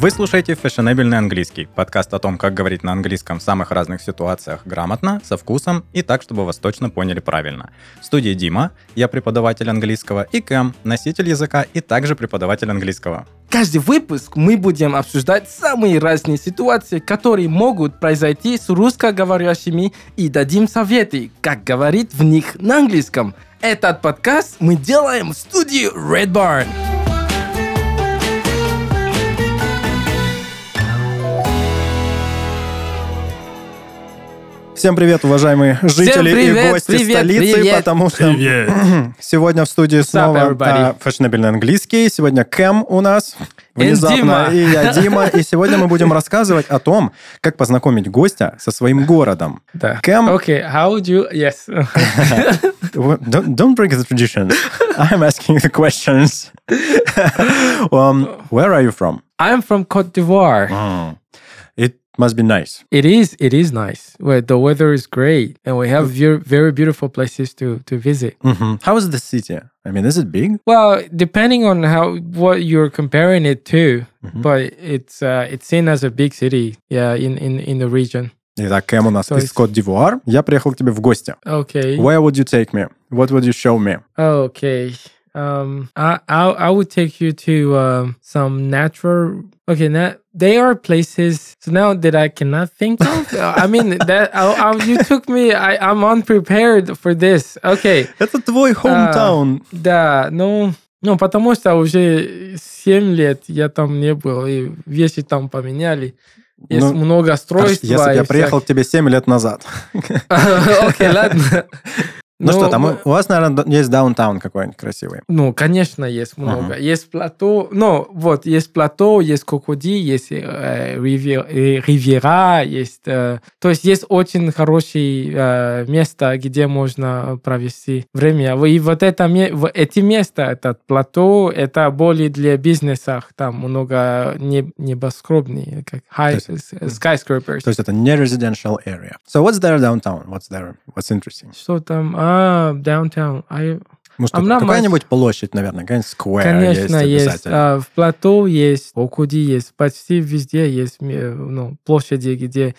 Вы слушаете «Фешенебельный английский» – подкаст о том, как говорить на английском в самых разных ситуациях грамотно, со вкусом и так, чтобы вас точно поняли правильно. В студии Дима, я преподаватель английского, и Кэм, носитель языка и также преподаватель английского. Каждый выпуск мы будем обсуждать самые разные ситуации, которые могут произойти с русскоговорящими и дадим советы, как говорить в них на английском. Этот подкаст мы делаем в студии Red Barn. Всем привет, уважаемые жители привет, и гости привет, столицы, привет. потому что сегодня в студии снова а, фешенебельный английский. Сегодня Кэм у нас, внезапно, Дима. и я Дима. И сегодня мы будем рассказывать о том, как познакомить гостя со своим городом. Да. Кэм, Okay, how would you... Yes. don't, don't break the traditions. I'm asking the questions. um, where are you from? I'm from Cote d'Ivoire. Mm. It must be nice. It is. It is nice. Where the weather is great, and we have very, very beautiful places to to visit. Mhm. How is the city? I mean, is it big? Well, depending on how what you're comparing it to, Mm-hmm. but it's uh, it's seen as a big city. Yeah, in in in the region. Итак, Кэм у нас То из есть- Кот-Дивуар. Я приехал к тебе в гости. Okay. Where would you take me? What would you show me? Okay. Um, I I I would take you to um some natural. Okay, now they are places. Now that I cannot think of. uh, I mean that I, I, you took me. I I'm unprepared for this. Okay. Это твой hometown. Да, ну, ну, потому что уже 7 лет я там не был, и вещи там поменяли. Есть Ну, много строительства. Если бы я приехал к тебе 7 лет назад. Окей, ладно. Ну что, там у вас, наверное, есть даунтаун какой-нибудь красивый. Ну, конечно, есть много. Есть плато, ну, вот, есть плато, есть Кокоди, есть э, риве- э, ривьера, есть... э, то есть есть очень хорошее э, место, где можно провести время. И вот это, эти места, этот плато, это более для бизнеса, там много не, небоскробные, как high, То skyscrapers. То есть это не residential area. So what's there downtown? What's there? What's interesting? Что там? А, downtown. I, Ну что, not какая-нибудь площадь, наверное, какая-нибудь square Конечно, есть есть. А, в плато есть, в Окуди есть, почти везде есть ме- ну, площади, где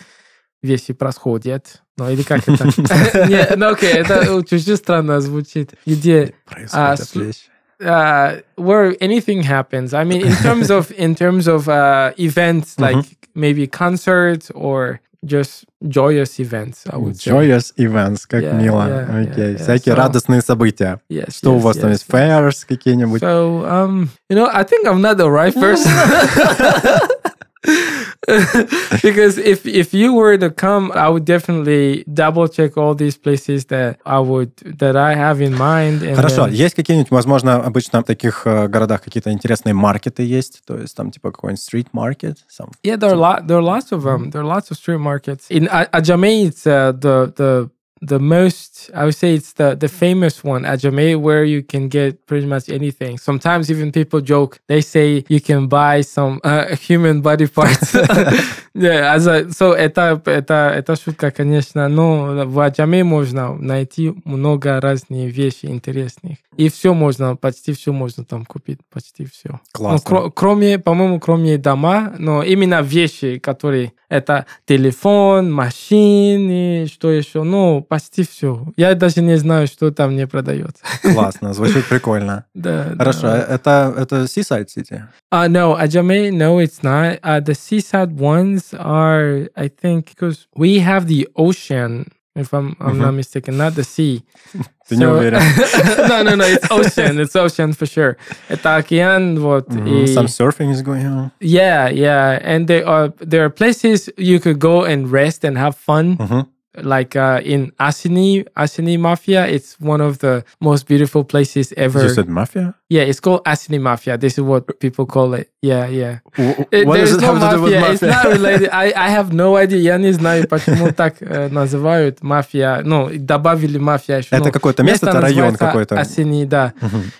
вещи происходят. Ну, или как это? Не, ну окей, это чуть-чуть странно звучит. Где Происходят вещи. uh, where anything happens. I mean, in terms of in terms of uh, events like maybe concerts or just joyous events, I would say. Joyous events, как Yeah, мило. yeah, Окей, yeah, yeah. всякие So- радостные события. Yes. Что у yes, вас там yes, есть? yes. Fairs какие-нибудь? So, um, you know, I think I'm not the right person. because if if you were to come, I would definitely double check all these places that I would that I have in mind. And Хорошо, then- есть какие-нибудь, возможно, обычно в таких э, городах какие-то интересные маркеты есть, то есть там типа какой-нибудь street market, some yeah, there are lot there are lots of them. There are lots of street markets in A- Ajame. It's uh, the the the most I would say it's the the famous one Ajame where you can get pretty much anything. Sometimes even people joke. They say you can buy some uh, human body parts. yeah, as a, so это это это шутка, конечно. Но в Ajame можно найти много разных вещей интересных. И все можно, почти все можно там купить, почти все. Классно. Ну, кро- кроме, по-моему, кроме дома, но именно вещи, которые это телефон, машины, что еще, ну, почти все. Я даже не знаю, что там не продается. классно, звучит прикольно. Да, Хорошо, да. это, это Seaside City? Uh, no, Ajame, no, it's not. Uh, the seaside ones are, I think, because we have the ocean, if I'm, I'm not mistaken, not the sea. Ты не уверен? no, no, no, it's ocean. It's ocean for sure. Это океан, вот. Мгм, и- Some surfing is going on. Yeah, yeah, and there are there are places you could go and rest and have fun. Мгм. Like uh, in Asini, Asini Mafia, it's one of the most beautiful places ever. You said mafia? Yeah, it's called Asini Mafia. This is what people call it. Yeah, yeah. W- It- What does it no have to do with mafia. It's not mafia? related. I, I have no idea. Я не знаю, почему так э, называют мафия. Ну, добавили мафия еще. Это Ну, какое-то место, это район какой-то? Асини, да.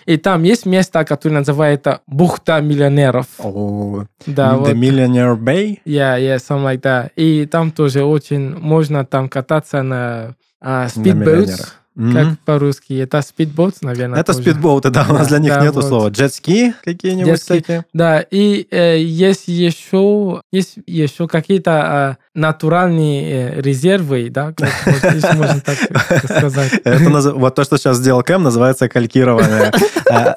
И там есть место, которое называется Бухта миллионеров. Oh, Да, The вот. Millionaire Bay? Yeah, yeah, something like that. И там тоже очень можно там кататься на а, На Мгм. как по-русски. Это speedboat, наверное. Это тоже. спидбоуты, да, у нас для них да, нету вот. слова. Джетски какие-нибудь такие. Да, и э, есть еще есть еще какие-то э, натуральные э, резервы, да, можно- можно так сказать. Это вот то, что сейчас сделал Кэм, называется калькированное. э,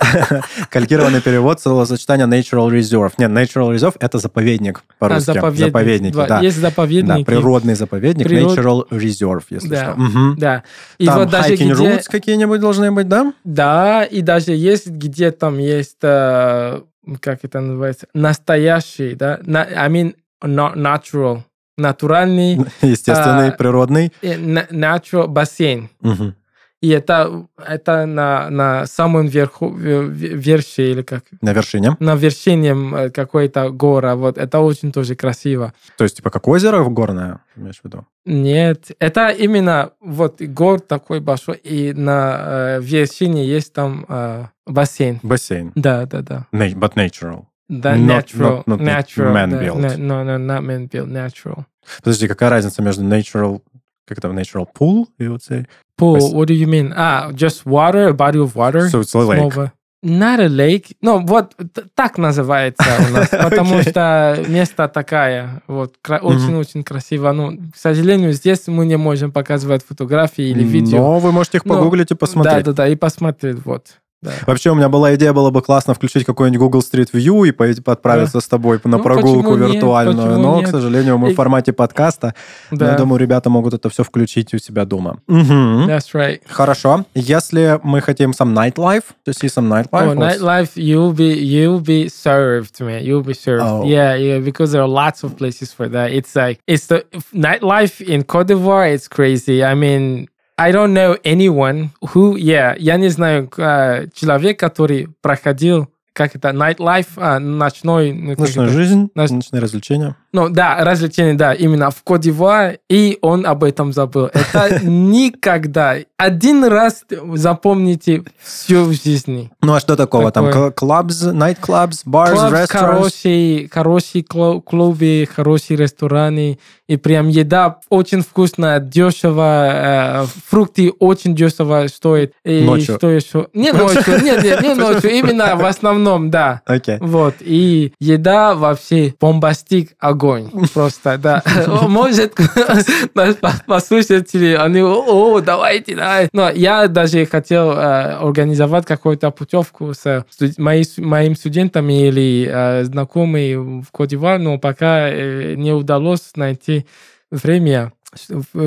Калькированный перевод словосочетания natural reserve. Нет, natural reserve — это заповедник А, по-русски. заповедник. Заповедники, Да, да. Есть Да, заповедники. природный заповедник, Природ- natural reserve, если Да. что. Да. И Там вот даже hiking где... routes какие-нибудь должны быть, да? Да, и даже есть, где там есть, э, как это называется, настоящий, да, I mean, not natural, натуральный Естественный, А, природный. natural бассейн. Мгм. И это, это на, на самом верху, ве- ве- верши, или как, На вершине. на вершине э, какой-то гора. Вот это очень тоже красиво. То есть, типа, как озеро горное, имеешь в виду? Нет, это именно вот гор такой большой, и на э, вершине есть там э, бассейн. Бассейн. Да, да, да. But natural. Да, Not- natural, not- not natural. man-built. да, No, no, not man-built, natural. Подожди, какая разница между natural, как это, natural pool и вот say? Pool, what do you mean? Ah, just water, a body of water? So it's a lake. Снова. Not a lake. Ну, вот так называется у нас, потому Окей. что место такая, вот, очень-очень красиво. Ну, к сожалению, здесь мы не можем показывать фотографии или видео. Но вы можете их Ну, погуглить и посмотреть. Да, да, да, и посмотреть, вот. Да. Вообще, у меня была идея, было бы классно включить какой-нибудь Google Street View и поедь- отправиться с тобой на Ну, прогулку нет? виртуальную. Почему Но, к нет? сожалению, мы И- в формате подкаста. Но Да, Я думаю, ребята могут это все включить у себя дома. Мгм. that's right. Хорошо. Если мы хотим some nightlife, to see some nightlife. Oh, nightlife, you'll be you'll be served, man. You'll be served. Oh. Yeah, yeah, because there are lots of places for that. It's like it's the nightlife in Cote d'Ivoire. It's crazy. I mean, I don't know anyone who, yeah, я не знаю э, человек, который проходил как это nightlife, а, ночной, ну, Ночная это? жизнь, Ноч- ночные развлечения. Ну да, развлечение, да, именно в d'Ivoire, и он об этом забыл. Это никогда. Один раз запомните все в жизни. Ну а что такого? Там Такое. кл- clubs, night clubs, bars, хороший, хорошие клубы, хорошие рестораны, и прям еда очень вкусная, дешево, э, фрукты очень дешево стоят. И Ночью. что еще? Не ночью, нет, нет, не ночью, именно в основном, да. Окей. Вот, и еда вообще бомбастик огонь. Просто, да. Может, по- послушатели, они, о, давайте, давай. Но я даже хотел э, организовать какую-то путевку с студ- мои- моими студентами или э, знакомыми в Кодивар, но пока э, не удалось найти время,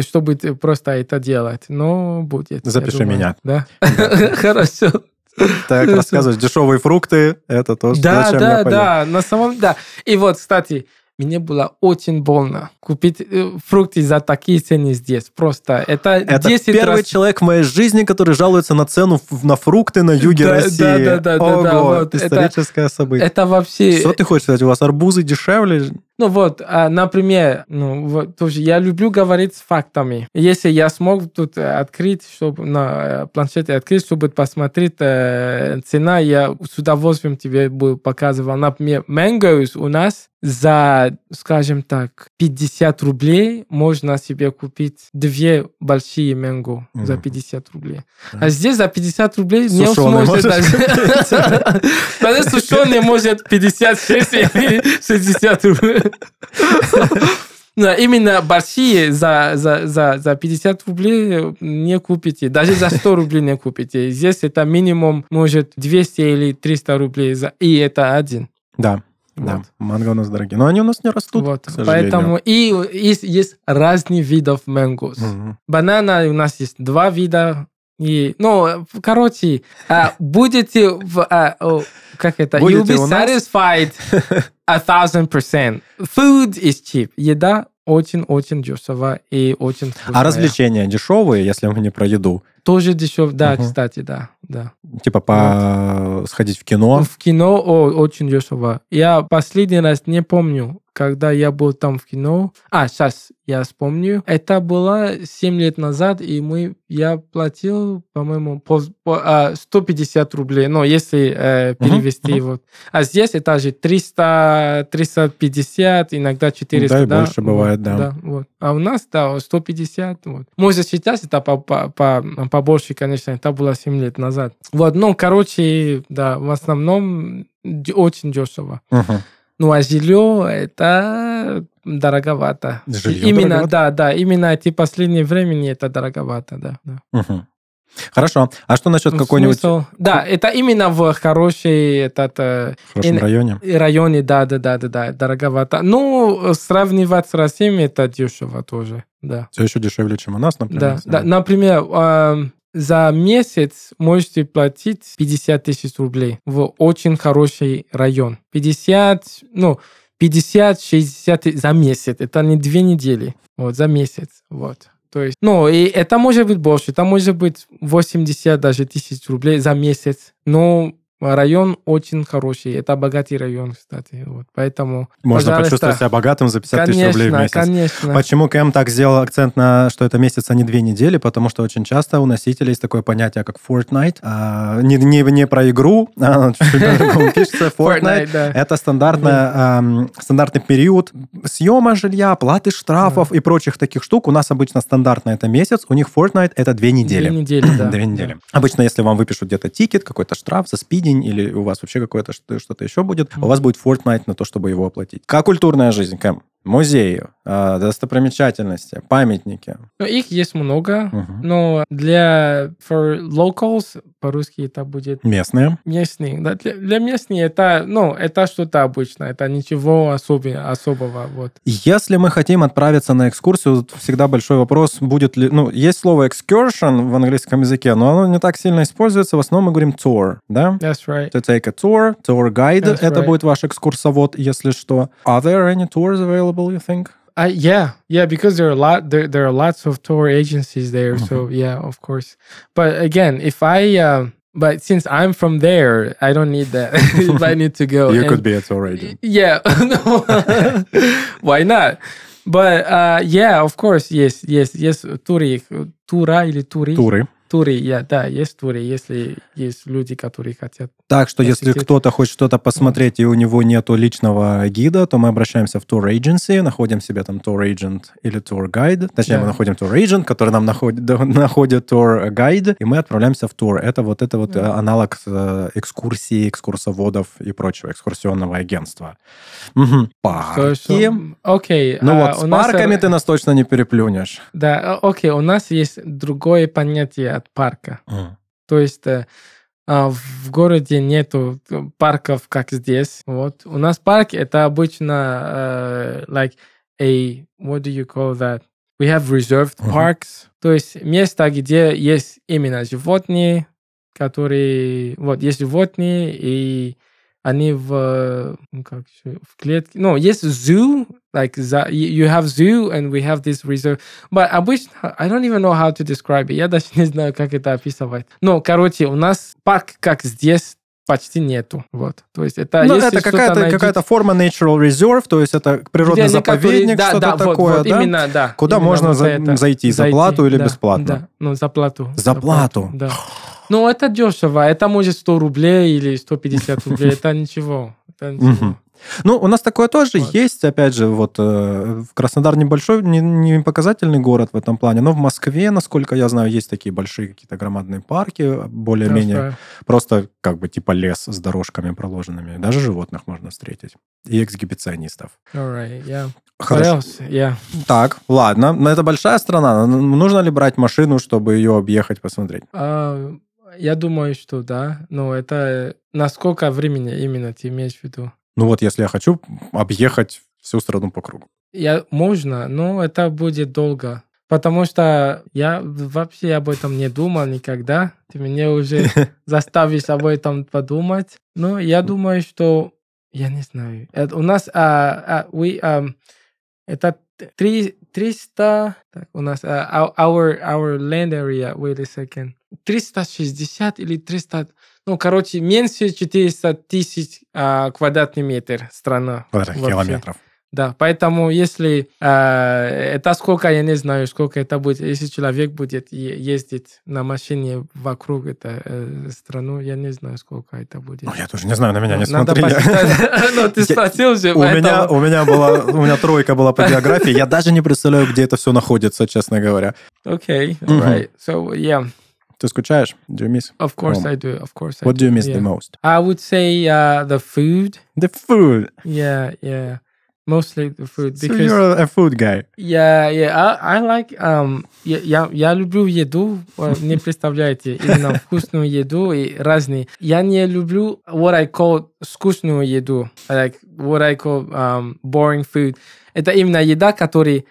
чтобы просто это делать. Но будет. Запиши меня. Да. Хорошо. Так, рассказываешь, дешевые фрукты, это тоже Да, зачем да, я поеду? да, на самом да. И вот, кстати, мне было очень больно купить э, фрукты за такие цены здесь. Просто это, Это 10 первый раз... человек в моей жизни, который жалуется на цену на фрукты на юге Да, России. да, да, да, да, Ого, да, вот, это- историческое событие. Это вообще... Что ты хочешь сказать? У вас арбузы дешевле? Ну вот, а, например, ну вот тоже я люблю говорить с фактами. Если я смог тут э, открыть, чтобы на э, планшете открыть, чтобы посмотреть э, цена, я с удовольствием тебе буду показывал. Например, мангоус у нас за, скажем так, 50 рублей можно себе купить две большие манго за Мгм. 50 рублей. А здесь за 50 рублей не сможет даже... Даже сушеный может 56 или 60 рублей. Именно большие за, за, за, за 50 рублей не купите. Даже за 100 рублей не купите. Здесь это минимум, может, 200 или 300 рублей. За... И это один. Да, да, Вот. манго у нас дорогие. Но они у нас не растут, Вот. к сожалению. Поэтому и есть, есть разные видов мангос. Мгм. Банана у нас есть два вида. И, ну, короче, а, будете в, а, как это, you'll Будете be у нас? satisfied a thousand percent. Food is cheap. Еда очень-очень дешево и очень вкусная. А развлечения дешевые, если мы не про еду? Тоже дешево, да, Мгм. кстати, да, да. Типа по... сходить в кино? В кино о, очень дешево. Я последний раз не помню, когда я был там в кино. А, сейчас я вспомню. Это было 7 лет назад, и мы, я платил, по-моему, по, по, а, 150 рублей. Но если э, перевести Мгм, вот. А здесь это же 300, 350, иногда 400. Да, и да, больше вот, бывает, да. вот. А у нас, да, 150. Вот. Можно считать, это по, по, по, побольше, конечно. Это было 7 лет назад. Вот, ну, короче, да, в основном очень дешево. Мгм. Ну, а жилье это дороговато. Жилье именно, дороговато? да, да, именно эти последние времени это дороговато, да. да. Мгм. Хорошо. А что насчет Ну, какой-нибудь смысл- Да, это именно в хорошей этот, э, в хорошем и- районе? районе, да, да, да, да, да, дороговато. Ну, сравнивать с Россией это дешево тоже, да. Все еще дешевле, чем у нас, например. Да, да. Например, за месяц можете платить 50 тысяч рублей в очень хороший район. 50, ну, 50-60 тысяч за месяц. Это не две недели. Вот, за месяц. Вот. То есть, ну, и это может быть больше. Это может быть 80 даже тысяч рублей за месяц. Но район очень хороший. Это богатый район, кстати. Вот. Поэтому, Можно почувствовать себя богатым за 50 тысяч Конечно, рублей в месяц. конечно. Почему Кэм так сделал акцент на, что это месяц, а не две недели? Потому что очень часто у носителей есть такое понятие, как Fortnite. А, не, не, не про игру, а пишется. Fortnite. Fortnite, да. Это стандартная, стандартный период съема жилья, платы штрафов и прочих таких штук. У нас обычно стандартно это месяц, у них Fortnite это две недели. Две недели, да. Две недели. Обычно, если вам выпишут где-то тикет, какой-то штраф за спидень, или у вас вообще какое-то что- что-то еще будет, у вас будет Fortnite на то, чтобы его оплатить. Как культурная жизнь, Кэм? Музеи, а, достопримечательности, памятники. Ну, их есть много, Мгм. но для for locals по-русски это будет Местные. местные. Да, для, для местных это, ну, это что-то обычное, это ничего особи- особого. Вот. Если мы хотим отправиться на экскурсию, всегда большой вопрос, будет ли... Ну, есть слово excursion в английском языке, но оно не так сильно используется. В основном мы говорим tour, да? That's right. To take a tour, tour guide, That's это right. будет ваш экскурсовод, если что. Are there any tours available, you think? I, yeah, yeah, because there are a lot there there are lots of tour agencies there. So Mm-hmm. yeah, of course. But again, if I um, but since I'm from there, I don't need that. if I need to go, You And- could be a tour agent. Yeah, no. why not? But uh, yeah, of course, yes, yes, yes. Тури, тура или тури? Туры. Тури, я, да, есть тури, если есть люди, которые хотят. Так что если Посетить. кто-то хочет что-то посмотреть, и у него нету личного гида, то мы обращаемся в tour agency, находим себе там tour agent или tour guide. Точнее, Да. мы находим tour agent, который нам находит, находит tour guide, и мы отправляемся в тур. Это вот это вот э, аналог э, экскурсии, экскурсоводов и прочего, экскурсионного агентства. Что- Парки. Окей. Ну а, вот, с нас, парками э, ты нас точно не переплюнешь. Да, э, окей, у нас есть другое понятие от парка. М. То есть э, а, в городе нету э, парков, как здесь. Вот. У нас парк это обычно э, like a, what do you call that? We have reserved Мгм. parks. То есть место, где есть именно животные, которые... Вот, есть животные, и они в... ну, как в клетке. Ну, есть zoo, like за- you have zoo, and we have this reserve. But обычно, I don't even know how to describe it. Я даже не знаю, как это описывать. Ну, короче, у нас парк, как здесь, почти нету. Вот. То есть это... Ну, это какая-то найдете- какая форма natural reserve, то есть это природный где заповедник, да, что-то да, такое, вот, да? Именно, да. Куда Именно можно вот за- это. зайти, за плату или да, бесплатно? Да, ну, за плату. За плату? Да. Ну, это дешево. Это может 100 рублей или 150 рублей. Это ничего. Это ничего. Ну, у нас такое тоже Вот. есть, опять же, вот э, Краснодар небольшой, не, не показательный город в этом плане, но в Москве, насколько я знаю, есть такие большие какие-то громадные парки, более-менее That's right. просто как бы типа лес с дорожками проложенными. Даже животных можно встретить. И эксгибиционистов. Right, yeah. Хорошо. Yeah. Так, ладно. Но это большая страна. Нужно ли брать машину, чтобы ее объехать, посмотреть? А, я думаю, что да. Но это на сколько времени именно ты имеешь в виду? Ну вот, если я хочу объехать всю страну по кругу. Я, можно, но это будет долго. Потому что я вообще об этом не думал никогда. Ты меня уже заставишь об этом подумать. Но я думаю, что... Я не знаю. Это у нас... а, а, we, um, это три- 300... Так, у нас... а, our, our land area... Wait a second. 360 или 300... Ну, короче, меньше 400 тысяч а, квадратный метр страна. Квадратных километров. Да, поэтому если э, это сколько, я не знаю, сколько это будет, если человек будет ездить на машине вокруг этой э, страну, я не знаю, сколько это будет. Ну, я тоже не знаю, на меня не Надо смотрели. Ну, ты спросил же. У меня, у меня была, у меня тройка была по географии, я даже не представляю, где это все находится, честно говоря. Okay, right. So, yeah. Ты скучаешь? Do you miss? Of course home? I do. Of course I What do. do you miss yeah. the most? I would say uh, the food. The food. Yeah, yeah. Mostly the food. Because, so you're a food guy. Yeah, yeah. I, I like... Um, я, я, я люблю еду, не представляете, именно вкусную еду и разные. Я не люблю what I call скучную еду. Like what I call um, boring food. Это именно еда, которая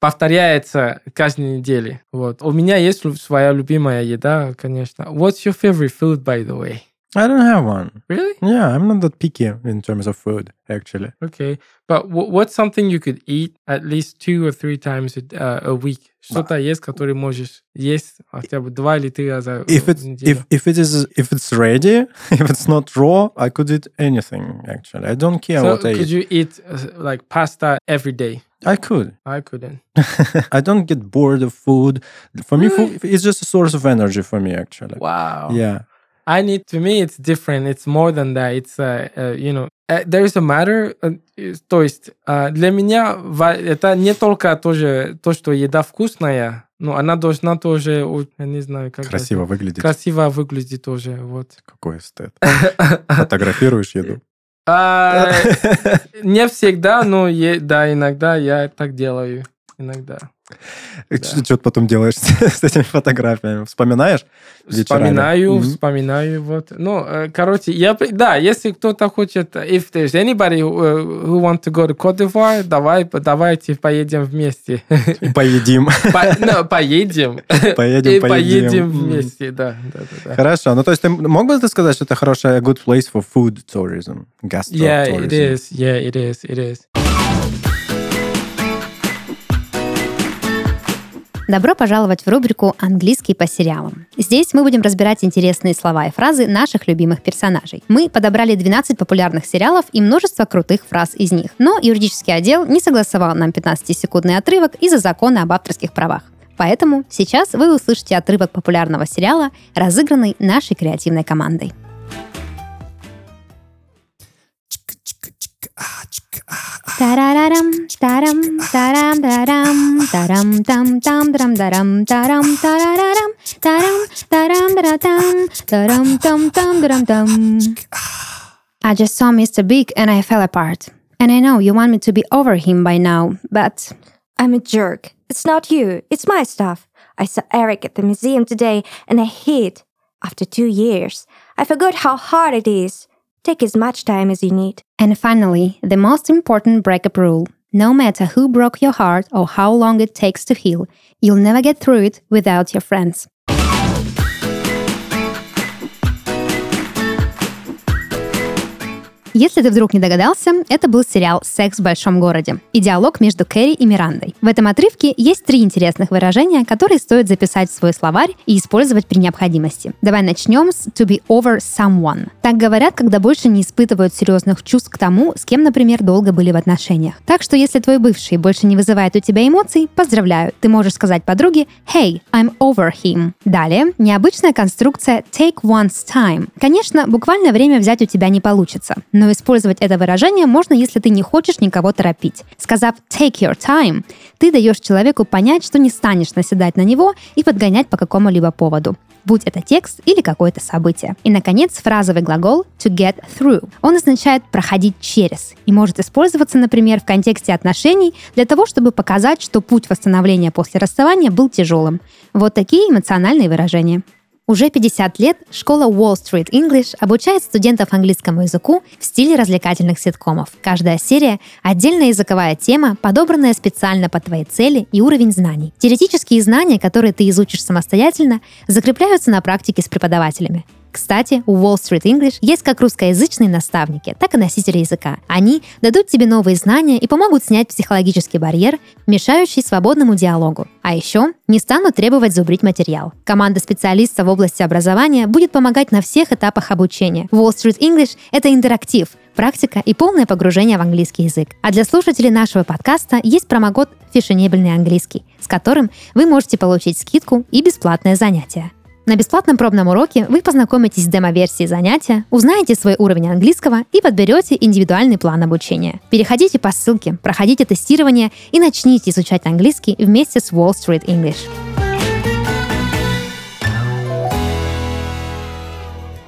повторяется каждой неделе. Вот. У меня есть своя любимая еда, конечно. What's your favorite food, by the way? I don't have one. Really? Yeah, I'm not that picky in terms of food, actually. Okay. But what's something you could eat at least two or three times a, uh, a week? Что-то есть, которое можешь есть хотя бы два или три раза if it, If, if it is if it's ready, if it's not raw, I could eat anything, actually. I don't care so what I eat. could you eat uh, like pasta every day? I could. I couldn't. I don't get bored of food. For me, food, it's just a source of energy for me, actually. Wow. Yeah. I need to me it's different. It's more than that. It's uh, uh you know uh, there is a matter. Uh, то есть uh, для меня это не только тоже то, что еда вкусная, но она должна тоже, я не знаю, как красиво выглядеть. Красиво выглядеть тоже, вот. Какой эстет. Фотографируешь еду? А, не всегда, но да, иногда я так делаю. Иногда. Да. Что ты потом делаешь с этими фотографиями? Вспоминаешь? Вспоминаю, mm-hmm. вспоминаю. Вот. Ну, короче, я, да, если кто-то хочет, if there's anybody who, who want to go to Cote d'Ivoire, давай, давайте поедем вместе. Поедим. По, no, поедем. Поедем, И поедем вместе, да, да, да. Хорошо. Ну, то есть ты мог бы ты сказать, что это хорошая good place for food tourism, gastro Yeah, it is. Yeah, it is. It is. Добро пожаловать в рубрику «Английский по сериалам». Здесь мы будем разбирать интересные слова и фразы наших любимых персонажей. Мы подобрали 12 популярных сериалов и множество крутых фраз из них. Но юридический отдел не согласовал нам 15-секундный отрывок из-за закона об авторских правах. Поэтому сейчас вы услышите отрывок популярного сериала, разыгранный нашей креативной командой. I just saw Mr. Big and I fell apart. And I know you want me to be over him by now, but. I'm a jerk. It's not you, it's my stuff. I saw Eric at the museum today and I hid. After two years, I forgot how hard it is. Take as much time as you need. And finally, the most important breakup rule. No matter who broke your heart or how long it takes to heal, you'll never get through it without your friends. Если ты вдруг не догадался, это был сериал «Секс в большом городе» и диалог между Кэрри и Мирандой. В этом отрывке есть три интересных выражения, которые стоит записать в свой словарь и использовать при необходимости. Давай начнем с «to be over someone». Так говорят, когда больше не испытывают серьезных чувств к тому, с кем, например, долго были в отношениях. Так что если твой бывший больше не вызывает у тебя эмоций, поздравляю, ты можешь сказать подруге «Hey, I'm over him». Далее, необычная конструкция «take one's time». Конечно, буквальное время взять у тебя не получится, но но использовать это выражение можно, если ты не хочешь никого торопить. Сказав «take your time», ты даешь человеку понять, что не станешь наседать на него и подгонять по какому-либо поводу будь это текст или какое-то событие. И, наконец, фразовый глагол to get through. Он означает проходить через и может использоваться, например, в контексте отношений для того, чтобы показать, что путь восстановления после расставания был тяжелым. Вот такие эмоциональные выражения. Уже 50 лет школа Wall Street English обучает студентов английскому языку в стиле развлекательных ситкомов. Каждая серия — отдельная языковая тема, подобранная специально под твои цели и уровень знаний. Теоретические знания, которые ты изучишь самостоятельно, закрепляются на практике с преподавателями. Кстати, у Wall Street English есть как русскоязычные наставники, так и носители языка. Они дадут тебе новые знания и помогут снять психологический барьер, мешающий свободному диалогу. А еще не станут требовать зубрить материал. Команда специалистов в области образования будет помогать на всех этапах обучения. Wall Street English — это интерактив, практика и полное погружение в английский язык. А для слушателей нашего подкаста есть промокод «Фешенебельный английский», с которым вы можете получить скидку и бесплатное занятие. На бесплатном пробном уроке вы познакомитесь с демо-версией занятия, узнаете свой уровень английского и подберете индивидуальный план обучения. Переходите по ссылке, проходите тестирование и начните изучать английский вместе с Wall Street English.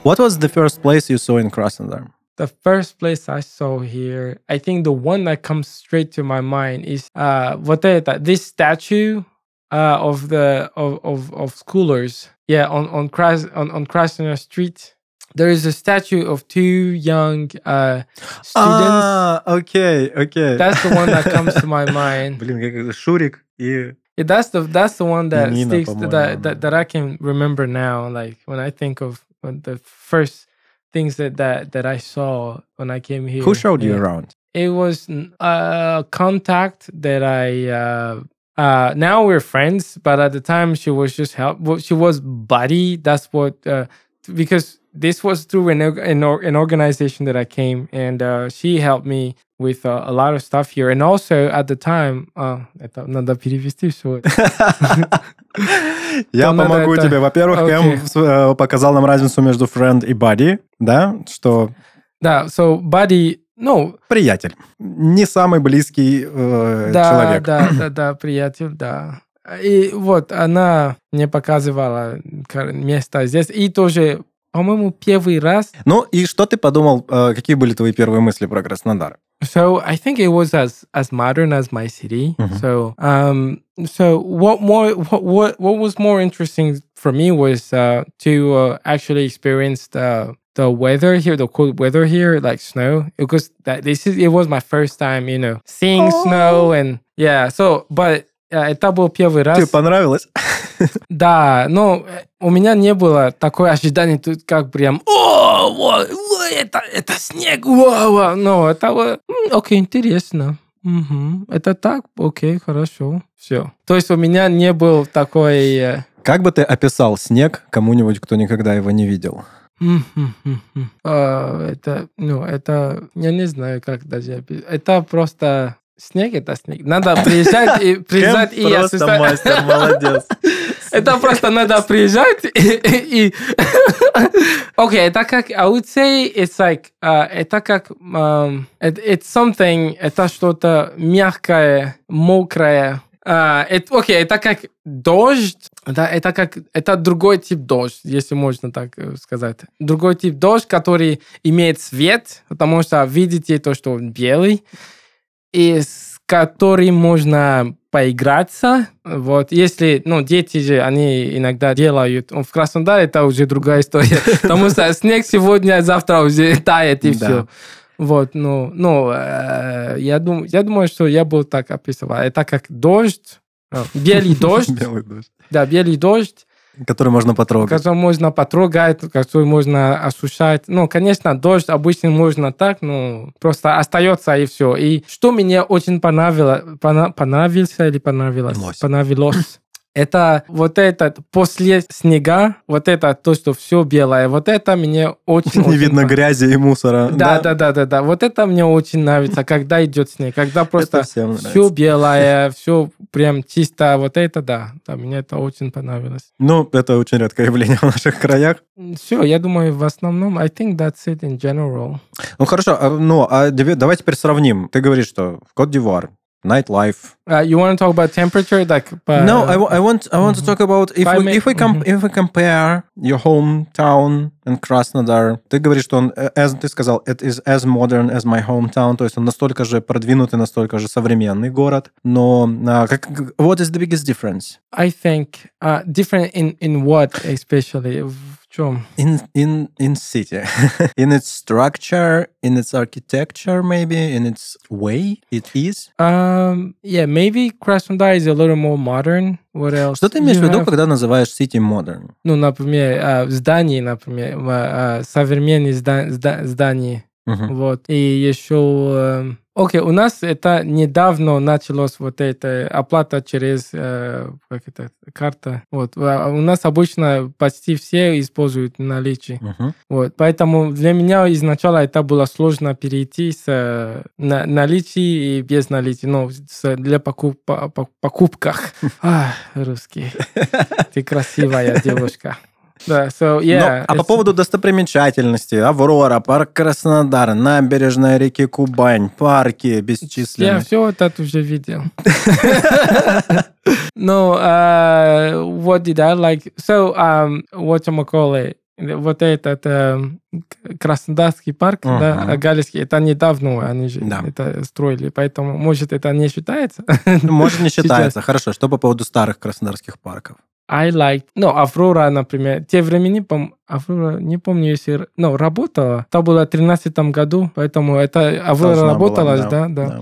What was the first place you saw in Krasnodar? The first place I saw here, I think the one that comes straight to my mind is uh, вот это, this statue uh, of the of, of of schoolers. Yeah, on on Kras on on Krasnodar Street, there is a statue of two young uh, students. А, окей, окей. That's the one that comes to my mind. Блин, как это, Шурик и... Yeah, that's the that's the one that Nina, sticks по-моему. that, that that I can remember now. Like when I think of when the first things that that that I saw when I came here. Who showed you Yeah. around? It was a contact that I. Uh, uh, now we're friends, but at the time she was just help. Well, she was buddy. That's what uh, because this was through an org- an, or- an organization that I came, and uh, she helped me with uh, a lot of stuff here. And also at the time, uh, это надо перевести всё это. Я То надо помогу это- тебе. Во-первых, Окей. Кэм э, показал нам разницу между friend и buddy, да, что Да, so buddy, ну, приятель. Не самый близкий э, да, человек. да, да, да, приятель, да. И вот она мне показывала место здесь, и тоже, по-моему, первый раз. Ну и что ты подумал, э, какие были твои первые мысли про Краснодар? So I think it was as as modern as my city. Mhm. So um, so what more what what what was more interesting for me was uh, to uh, actually experience the the weather here, the cold weather here, like snow. Because that this is it was my first time, you know, seeing snow and yeah. So but uh, это был первый раз. Тебе понравилось? Да, но э, у меня не было такое ожидание, тут как прям, о, вот, вот, это, это снег, вау, вау». но это, вот, «М, окей, интересно. Мгм, Это так, окей, хорошо, все. То есть у меня не был такой... э, Как бы ты описал снег кому-нибудь, кто никогда его не видел? А, Это, ну, это, я не знаю, как даже Это просто снег, это снег. Надо приезжать и приезжать и просто мастер, молодец. Это просто надо приезжать и... Окей, это как... I would say it's like... uh, это как... it- it's something... Это что-то мягкое, мокрое. А, это- Окей, это как дождь. Да, это как... Это другой тип дождь, если можно так э, сказать. Другой тип дождь, который имеет цвет, потому что видите то, что он белый и с которым можно поиграться. Вот, если, ну, дети же, они иногда делают. В Краснодаре это уже другая история. Потому что снег сегодня, завтра уже тает и все. Вот, ну, ну, э, я, думаю, я думаю, что я бы так описывал. Это как дождь, э, белый дождь, Белый дождь. да, белый дождь, Который можно потрогать. который можно потрогать, который можно осушать. Ну, конечно, дождь обычно можно так, ну, просто остается и все. И что мне очень понравилось, понравился или понравилось? Понравилось. Это вот этот после снега, вот это то, что все белое, вот это мне очень... Не очень видно пон- грязи и мусора. Да, да, да, да, да. Вот это мне очень нравится, когда идет снег, когда просто все нравится. белое, все прям чисто. Вот это да, да, мне это очень понравилось. Ну, это очень редкое явление в наших краях. Все, я думаю, в основном, I think that's it in general. Ну, хорошо. а, Ну, а давай давай теперь сравним. Ты говоришь, что в Кот-Дивуар, nightlife. Uh, you want to talk about temperature, like? Uh, no, I, wa- I want I want to talk about if we, Climate, if we com- мгм. if we compare your hometown and Krasnodar. Ты говоришь, что он, э, as ты сказал, it is as modern as my hometown, то есть он настолько же продвинутый, настолько же современный город. Но а, как, what is the biggest difference? I think uh, different in in what especially в чем? In in in city, in its structure, in its architecture, maybe in its way it is. Um, yeah, maybe Krasnodar is a little more modern. What else? Что ты имеешь в You виду, have- когда называешь city modern? Ну, например, а, в здании, например, в, а, современные зда- зда- здания. Мгм. Вот. И еще... эм, Окей, у нас это недавно началось вот это оплата через э, как это карта. Вот А у нас обычно почти все используют наличие. Мгм. Вот, поэтому для меня изначально это было сложно перейти с э, на, наличий и без наличия, ну, с- для покуп, по- по- покупках. Ах, русский. Ты красивая девушка. Да, so, yeah. Ну, а по поводу достопримечательностей, Аврора, парк Краснодар, набережная реки Кубань, парки Я бесчисленные. все это уже видел. No, uh, what did I like? So, um, what call it? Вот этот К- Краснодарский парк, да, Ага. Галицкий, это недавно они же Да. это строили, поэтому, может, это не считается? Ну, Может, не Сейчас. считается. Хорошо, что по поводу старых краснодарских парков? I like, ну, Аврора, например, те времени, пом- Аврора, не помню, если, ну, работала, это было в 13 году, поэтому это Аврора Должна была, работала, да, да. да.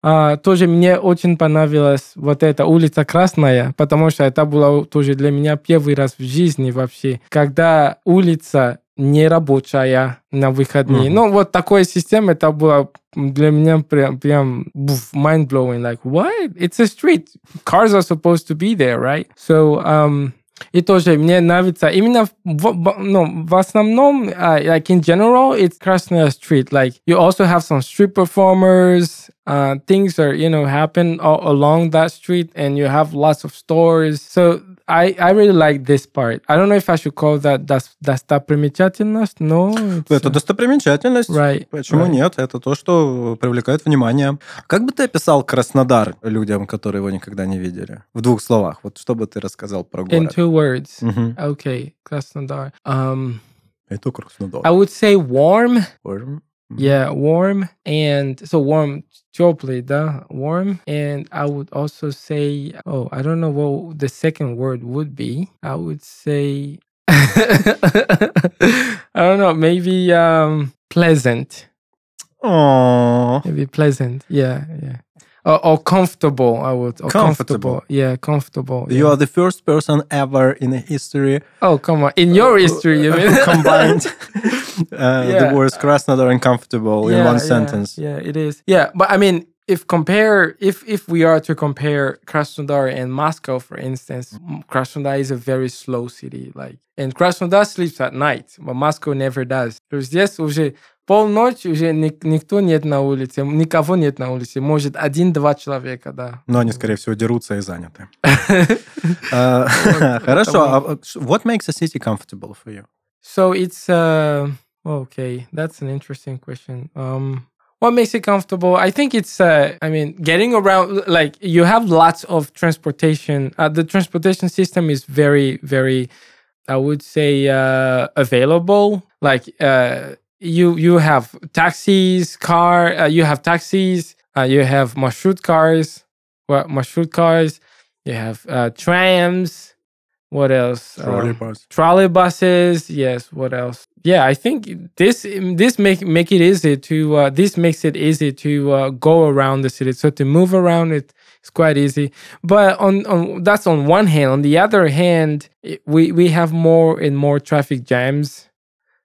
А, тоже мне очень понравилась вот эта улица Красная, потому что это было тоже для меня первый раз в жизни вообще, когда улица не рабочая на выходные. Мгм. Ну, вот такая система, это было для меня прям, прям буф, mind-blowing. Like, what? It's a street. Cars are supposed to be there, right? So, um, и тоже мне нравится именно в, в- ну, в основном, uh, like in general, it's Krasnaya Street. Like you also have some street performers. Uh, things are you know happen all along that street, and you have lots of stores. So I I really like this part. I don't know if I should call that достопримечательность, но it's, Это достопримечательность. right. Почему right. нет? Это то, что привлекает внимание. Как бы ты описал Краснодар людям, которые его никогда не видели? В двух словах. Вот что бы ты рассказал про In город? two words. Мгм. Okay, Krasnodar. Um, Это Краснодар. I would say warm. Мгм. Yeah, warm and so warm теплый, да, warm. And I would also say, oh, I don't know what the second word would be. I would say, I don't know, maybe um pleasant. О, Maybe pleasant. Yeah, yeah. Or, or comfortable, I would. Or Comfortable. Yeah, comfortable. You yeah. are the first person ever in history Oh, come on. In your history, you mean? combined uh, Yeah. the words Krasnodar and comfortable in one sentence. Yeah, it is. Yeah, but I mean, if compare, if if we are to compare Krasnodar and Moscow, for instance, M- Krasnodar is a very slow city. Like, and Krasnodar sleeps at night, but Moscow never does. То есть здесь уже полночь, уже ник- никто нет на улице, никого нет на улице. Может, один-два человека, да. Но они, скорее всего, дерутся и заняты. Э, Хорошо. а What makes a city comfortable for you? So it's uh okay, that's an interesting question. Um what makes it comfortable? I think it's uh I mean getting around like you have lots of transportation. Uh, the transportation system is very very I would say uh available. Like uh you you have taxis, car, uh, you have taxis, uh, you have marshroute cars, well marshroute cars, you have uh trams, what else? Um, trolley buses. Yes what else? Yeah i think this this make make it easy to uh, this makes it easy to uh, go around the city. So to move around it it's quite easy. But on, on that's on one hand. On the other hand we we have more and more traffic jams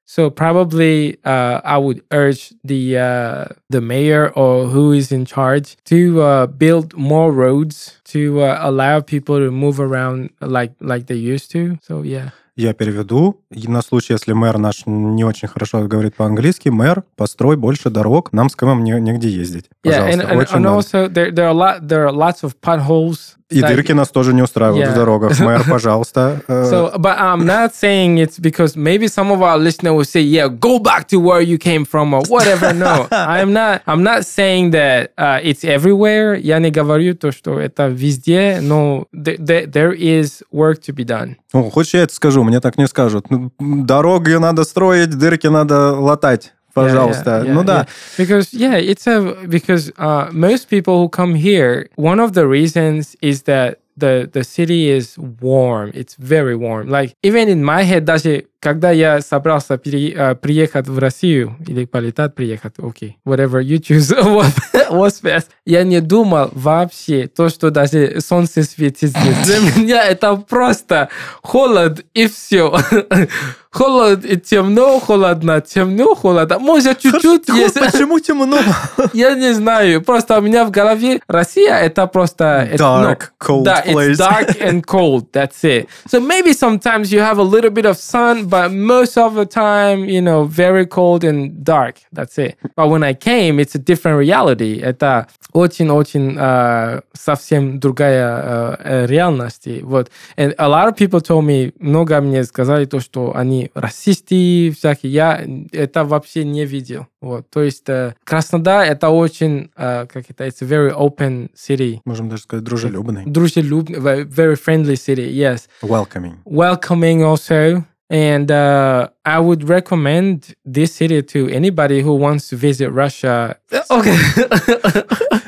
so probably uh, I would urge the uh, the mayor or who is in charge to uh, build more roads to uh, allow people to move around like like they used to. So yeah. Я переведу. И на случай, если мэр наш не очень хорошо говорит по-английски, мэр, построй больше дорог, нам с Кэмом не, негде ездить. Yeah, and, Пожалуйста, and, очень and надо. also there there are a lot there are lots of potholes. И like- дырки нас тоже не устраивают в Yeah. дорогах. Мэр, пожалуйста. э, So, but I'm not saying it's because maybe some of our listeners will say, "Yeah, go back to where you came from" or whatever. No, I'm not. I'm not saying that uh, it's everywhere. Я не говорю то, что это везде, но th- th- there is work to be done. Ну, хочешь, я это скажу? Мне так не скажут. Ну, Дороги надо строить, дырки надо латать. Пожалуйста. Yeah, yeah, yeah, ну да. yeah. Because yeah, it's a because uh, most people who come here, one of the reasons is that the the city is warm. It's very warm. Like even in my head, даже когда я собрался пере- э, приехать в Россию, или полетать, приехать, окей, whatever you choose, what, what's best, я не думал вообще то, что даже солнце светит здесь. Для меня это просто холод и все. Холод и темно, холодно, темно, холодно. Может, чуть-чуть есть. Почему темно? Я не знаю. Просто у меня в голове Россия это просто... это, Dark, cold да, place. it's dark and cold. That's it. So maybe sometimes you have a little bit of sun, but most of the time, you know, very cold and dark. That's it. But when I came, it's a different reality. Это очень-очень э, совсем другая э, реальность. Вот. And a lot of people told me, много мне сказали то, что они расисты всякие. Я это вообще не видел. Вот. То есть э, Краснодар это очень, э, как это, it's a very open city. Можем даже сказать дружелюбный. Дружелюбный, very friendly city, yes. Welcoming. Welcoming also. And uh, I would recommend this city to anybody who wants to visit Russia. Okay.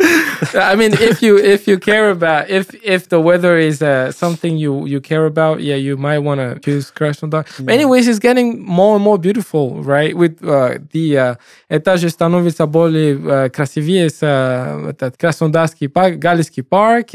I mean, if you if you care about if if the weather is uh, something you you care about, yeah, you might want to choose Krasnodar. But anyways, it's getting more and more beautiful, right? With uh, the uh, это же становится более uh, красивее с uh, этот Краснодарский парк, Галицкий парк.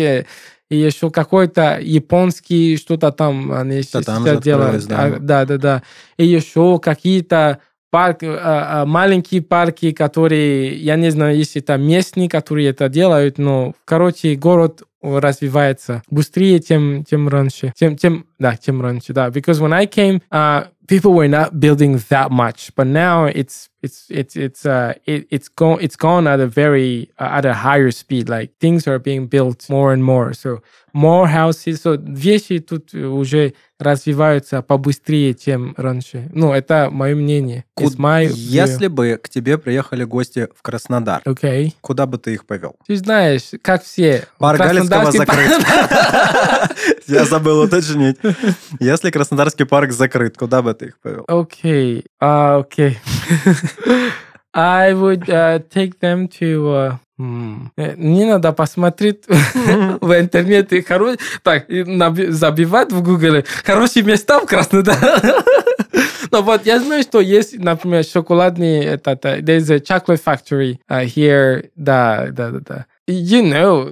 Э, и еще какой-то японский что-то там они Да, там сейчас делают. да. А, да, да, да. И еще какие-то парк, а, а, маленькие парки, которые, я не знаю, если это местные, которые это делают, но, короче, город развивается быстрее, чем, чем раньше. Тем, тем, да, чем раньше, да. Because when I came, uh, people were not building that much, but now it's it's it's it's uh it, it's gone it's gone at a very uh, at a higher speed. Like things are being built more and more. So more houses. So вещи тут уже развиваются побыстрее, чем раньше. Ну, это мое мнение. It's my view. Если бы к тебе приехали гости в Краснодар, Окей. куда бы ты их повел? Ты знаешь, как все. Галицкого Краснодарский закрыт. Я забыл уточнить. Если Краснодарский парк закрыт, куда бы ты их повел? Okay. Uh, okay. I would uh, take them to... Uh, м, э, Не надо посмотреть в интернете. хоро- Так, забивать в Гугле хорошие места в Краснодаре. Но вот я знаю, что есть, например, шоколадный этот, э, there's a chocolate factory uh, here. Да, да, да, да. You know,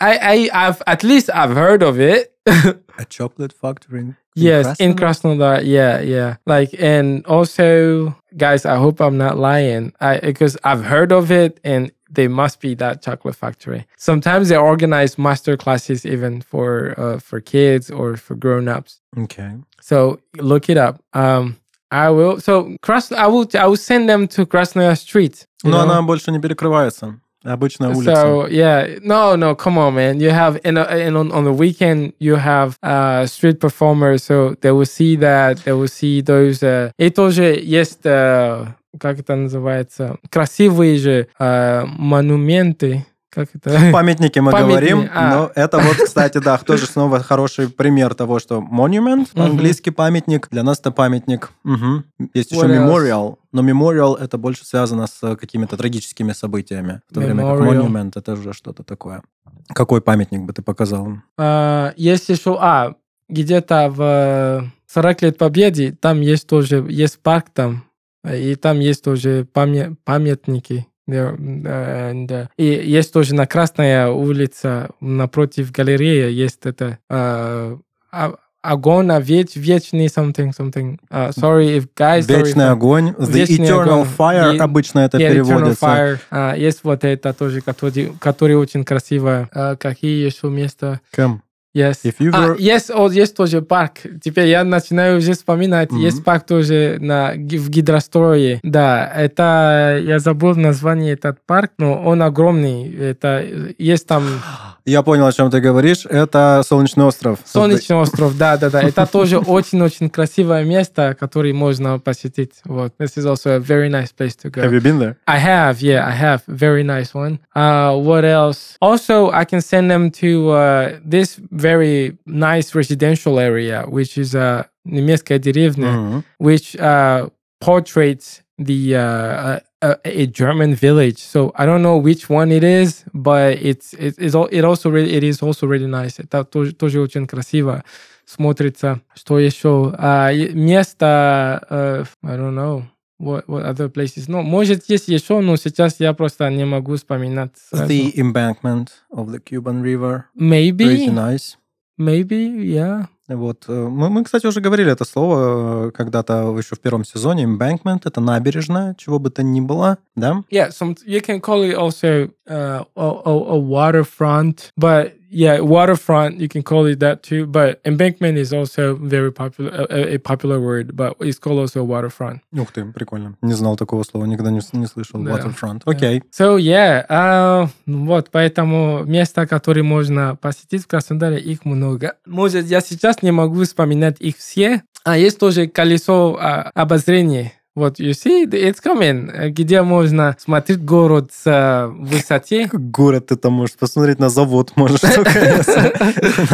I, I, I've at least I've heard of it. A chocolate factory in Yes, in Krasnodar? Krasnodar. Yeah, yeah. Like, and also, guys, I hope I'm not lying. I because I've heard of it, and they must be that chocolate factory. Sometimes they organize master classes even for uh, for kids or for grown ups. Окей. So look it up. Um, I will. So Kras, I will. I will send them to Krasnodar Street. you Но know? она больше не перекрывается. Обычная улица. So yeah, no, no, come on, man. You have and, uh, and on, on the weekend you have uh, street performers, so they will see that, they will see those. Uh, и тоже есть, uh, как это называется, красивые же uh, монументы. Как это? Памятники мы Памятни- говорим, а. но это вот, кстати, да, тоже снова хороший пример того, что monument, английский памятник, для нас это памятник. Мгм. Есть еще else? memorial, но memorial это больше связано с какими-то трагическими событиями, в то время как Memorial. monument это уже что-то такое. Какой памятник бы ты показал? Uh, есть еще, а, где-то в 40 лет Победы, там есть тоже, есть парк там, и там есть тоже памя- памятники. Uh, and, uh, и есть тоже на Красная улица, напротив галереи, есть это uh, а- огонь, а веч, вечный something, something. Uh, sorry if guys... sorry Вечный if- огонь, the eternal огонь. fire И- обычно это Yeah, Eternal переводится. Fire. А, есть вот это тоже, который, который очень красиво. А, какие еще места? Кэм, Yes. If you А, were- есть, о, есть тоже парк. Теперь я начинаю уже вспоминать. Мгм. Есть парк тоже на, в гидрострое. Да, это... Я забыл название этот парк, но он огромный. Это есть там Я понял, о чем ты говоришь. Это Солнечный остров. Солнечный остров. Да, да, да. Это тоже очень-очень красивое место, которое можно посетить. Вот. This is also a very nice place to go. Have you been there? I have, yeah, I have. Very nice one. Uh, what else? Also, I can send them to uh, this very nice residential area, which is uh, немецкая деревня, Мгм. which uh, portraits the uh, uh, a, a German village. So I don't know which one it is, but it's it, it's al- it also really it is also really nice. Это тоже, тоже очень красиво смотрится. Что еще? А, и место, э, I don't know. What, what other places? Ну, может, есть еще, но сейчас я просто не могу вспоминать. сразу. The embankment of the Cuban River. Maybe, Pretty nice. maybe, yeah. Вот. э, Мы, мы, кстати, уже говорили это слово э, когда-то еще в первом сезоне. Embankment — это набережная, чего бы то ни было, да? Yeah, some you can call it also uh, a, a, a waterfront, but yeah, waterfront you can call it that too. But embankment is also very popular, a, a popular word, but it's called also waterfront. Ух ты, прикольно. Не знал такого слова, никогда не, не слышал. Да. Waterfront. Окей. So yeah, uh, вот поэтому места, которые можно посетить в Краснодаре, их много. Может, я сейчас не могу вспоминать их все. А есть тоже колесо а, обозрения. Вот, you see, it's coming, э, где можно смотреть город с э, высоте. Как город ты там можешь посмотреть на завод, можешь только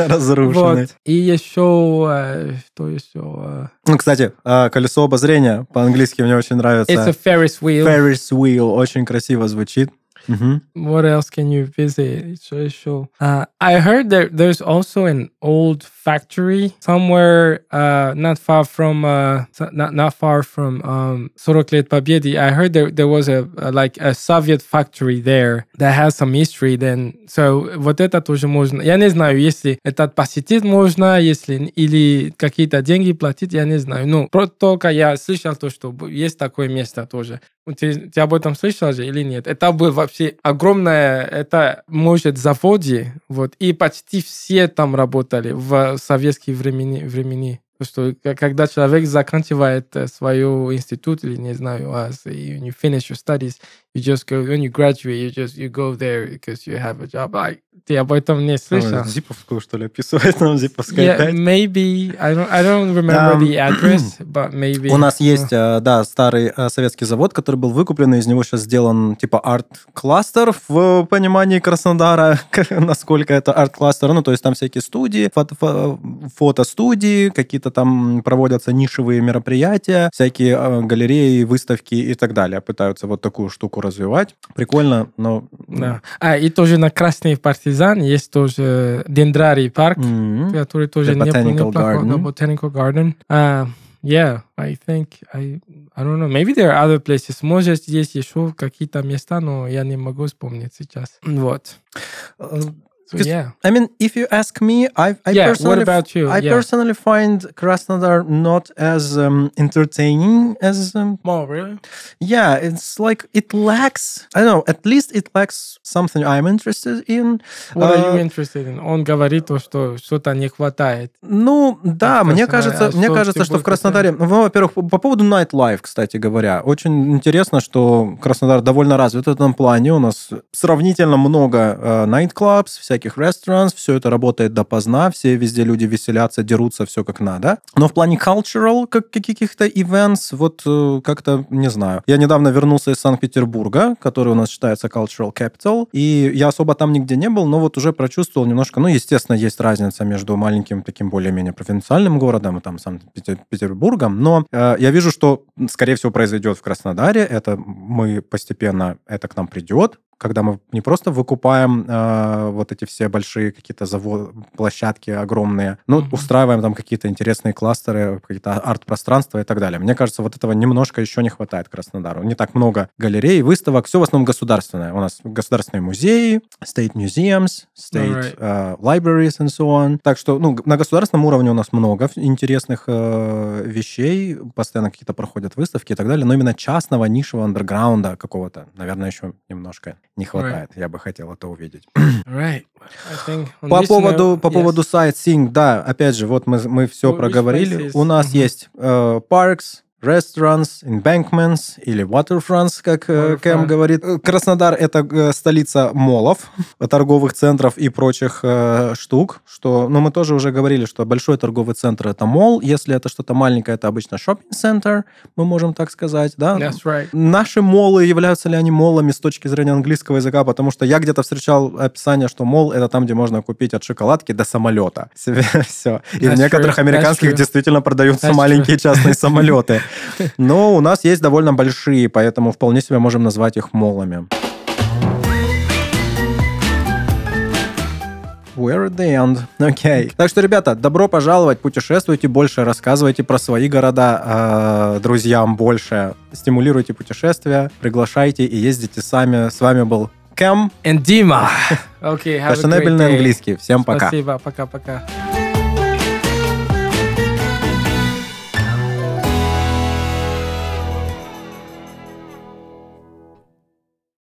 разрушенный. И еще, э, что еще? э, Ну, кстати, а, колесо обозрения по-английски мне очень нравится. It's a Ferris wheel. Ferris wheel. Очень красиво звучит. Мгм. What else can you visit? Что еще? Uh, I heard that there's also an old factory somewhere uh, not far from uh, so- not not far from um, 40 лет Победы. I heard there there was a, a like a Soviet factory there that has some history. Then so вот это тоже можно. Я не знаю, если это посетить можно, если или какие-то деньги платить, я не знаю. Ну просто только я слышал то, что есть такое место тоже. Ты, ты об этом слышал же или нет? Это был вообще огромное, это, может, заводе, вот, и почти все там работали в советские времени. времени. Что к- когда человек заканчивает э, свой институт или не знаю, you, you finish your studies, you just go when you graduate, you just you go there because you have a job. Like, ты об этом не слышал? Ой, Зиповскую, что ли, описывает нам Зиповская Yeah, 5? maybe I don't I don't remember Um, the address, but maybe У нас есть, э, да, старый э, советский завод, который был выкуплен, и из него сейчас сделан типа арт-кластер в понимании Краснодара, насколько это арт-кластер. Ну, то есть там всякие студии, фото- фо- фотостудии, какие-то там проводятся нишевые мероприятия, всякие э, галереи, выставки и так далее. Пытаются вот такую штуку развивать. Прикольно, но... Да. А, и тоже на Красный партизан есть тоже дендрарий парк, М. который тоже The Botanical неплохой, да, Garden. Botanical Garden. А, yeah, I think, I, I don't know, maybe there are other places. Может, есть еще какие-то места, но я не могу вспомнить сейчас. Вот. Э, yeah. I mean, if you ask me, I, I Yeah, what personally, about you? I Yeah. personally find Krasnodar not as um, entertaining as um, Oh, really? yeah. It's like it lacks. I don't know. At least it lacks something I'm interested in. What are Uh, you interested in? Он говорит, то, что что-то не хватает. Ну, да, мне кажется, А мне что кажется, что в Краснодаре, ну, во-первых, по по поводу nightlife, кстати говоря, очень интересно, что Краснодар довольно развит в этом плане. У нас сравнительно много э, nightclubs, всяких restaurants, все это работает допоздна, все везде люди веселятся, дерутся, все как надо. Но в плане cultural как, каких-то events, вот э, как-то, не знаю. Я недавно вернулся из Санкт-Петербурга, который у нас считается cultural capital, и я особо там нигде не был, но вот уже прочувствовал немножко, ну, естественно, есть разница между маленьким таким более-менее провинциальным городом и там Санкт-Петербургом, но э, я вижу, что, скорее всего, произойдет в Краснодаре, это мы постепенно, это к нам придет, когда мы не просто выкупаем э, вот эти все большие какие-то завод, площадки огромные, но Мгм. устраиваем там какие-то интересные кластеры, какие-то арт-пространства и так далее. Мне кажется, вот этого немножко еще не хватает Краснодару. Не так много галерей, выставок, все в основном государственное. У нас государственные музеи, state museums, state Alright. э, libraries and so on. Так что, ну, на государственном уровне у нас много интересных э, вещей, постоянно какие-то проходят выставки и так далее, но именно частного, нишевого андерграунда какого-то, наверное, еще немножко не хватает. Я бы хотел это увидеть. Right. По поводу, note, по yes. поводу sightseeing, да, опять же, вот мы, мы все Which проговорили. У нас Мгм. есть э, parks, restaurants, embankments или waterfronts, как э, Кэм Waterfront. говорит. Э, Краснодар — это э, столица молов, торговых центров и прочих э, штук, что, ну, мы тоже уже говорили, что большой торговый центр — это мол, если это что-то маленькое, это обычно shopping-центр, мы можем так сказать, да? That's right. Наши молы, являются ли они молами с точки зрения английского языка? Потому что я где-то встречал описание, что мол это там, где можно купить от шоколадки до самолета. Все. И в That's некоторых true. американских That's true. действительно продаются That's маленькие частные самолеты. Но у нас есть довольно большие, поэтому вполне себе можем назвать их молами. We're at the end. Окей. Okay. Так что, ребята, добро пожаловать, путешествуйте больше, рассказывайте про свои города э, друзьям больше, стимулируйте путешествия, приглашайте и ездите сами. С вами был Кэм. And Дима. Окей, okay, на английский. Всем пока. Спасибо, пока-пока.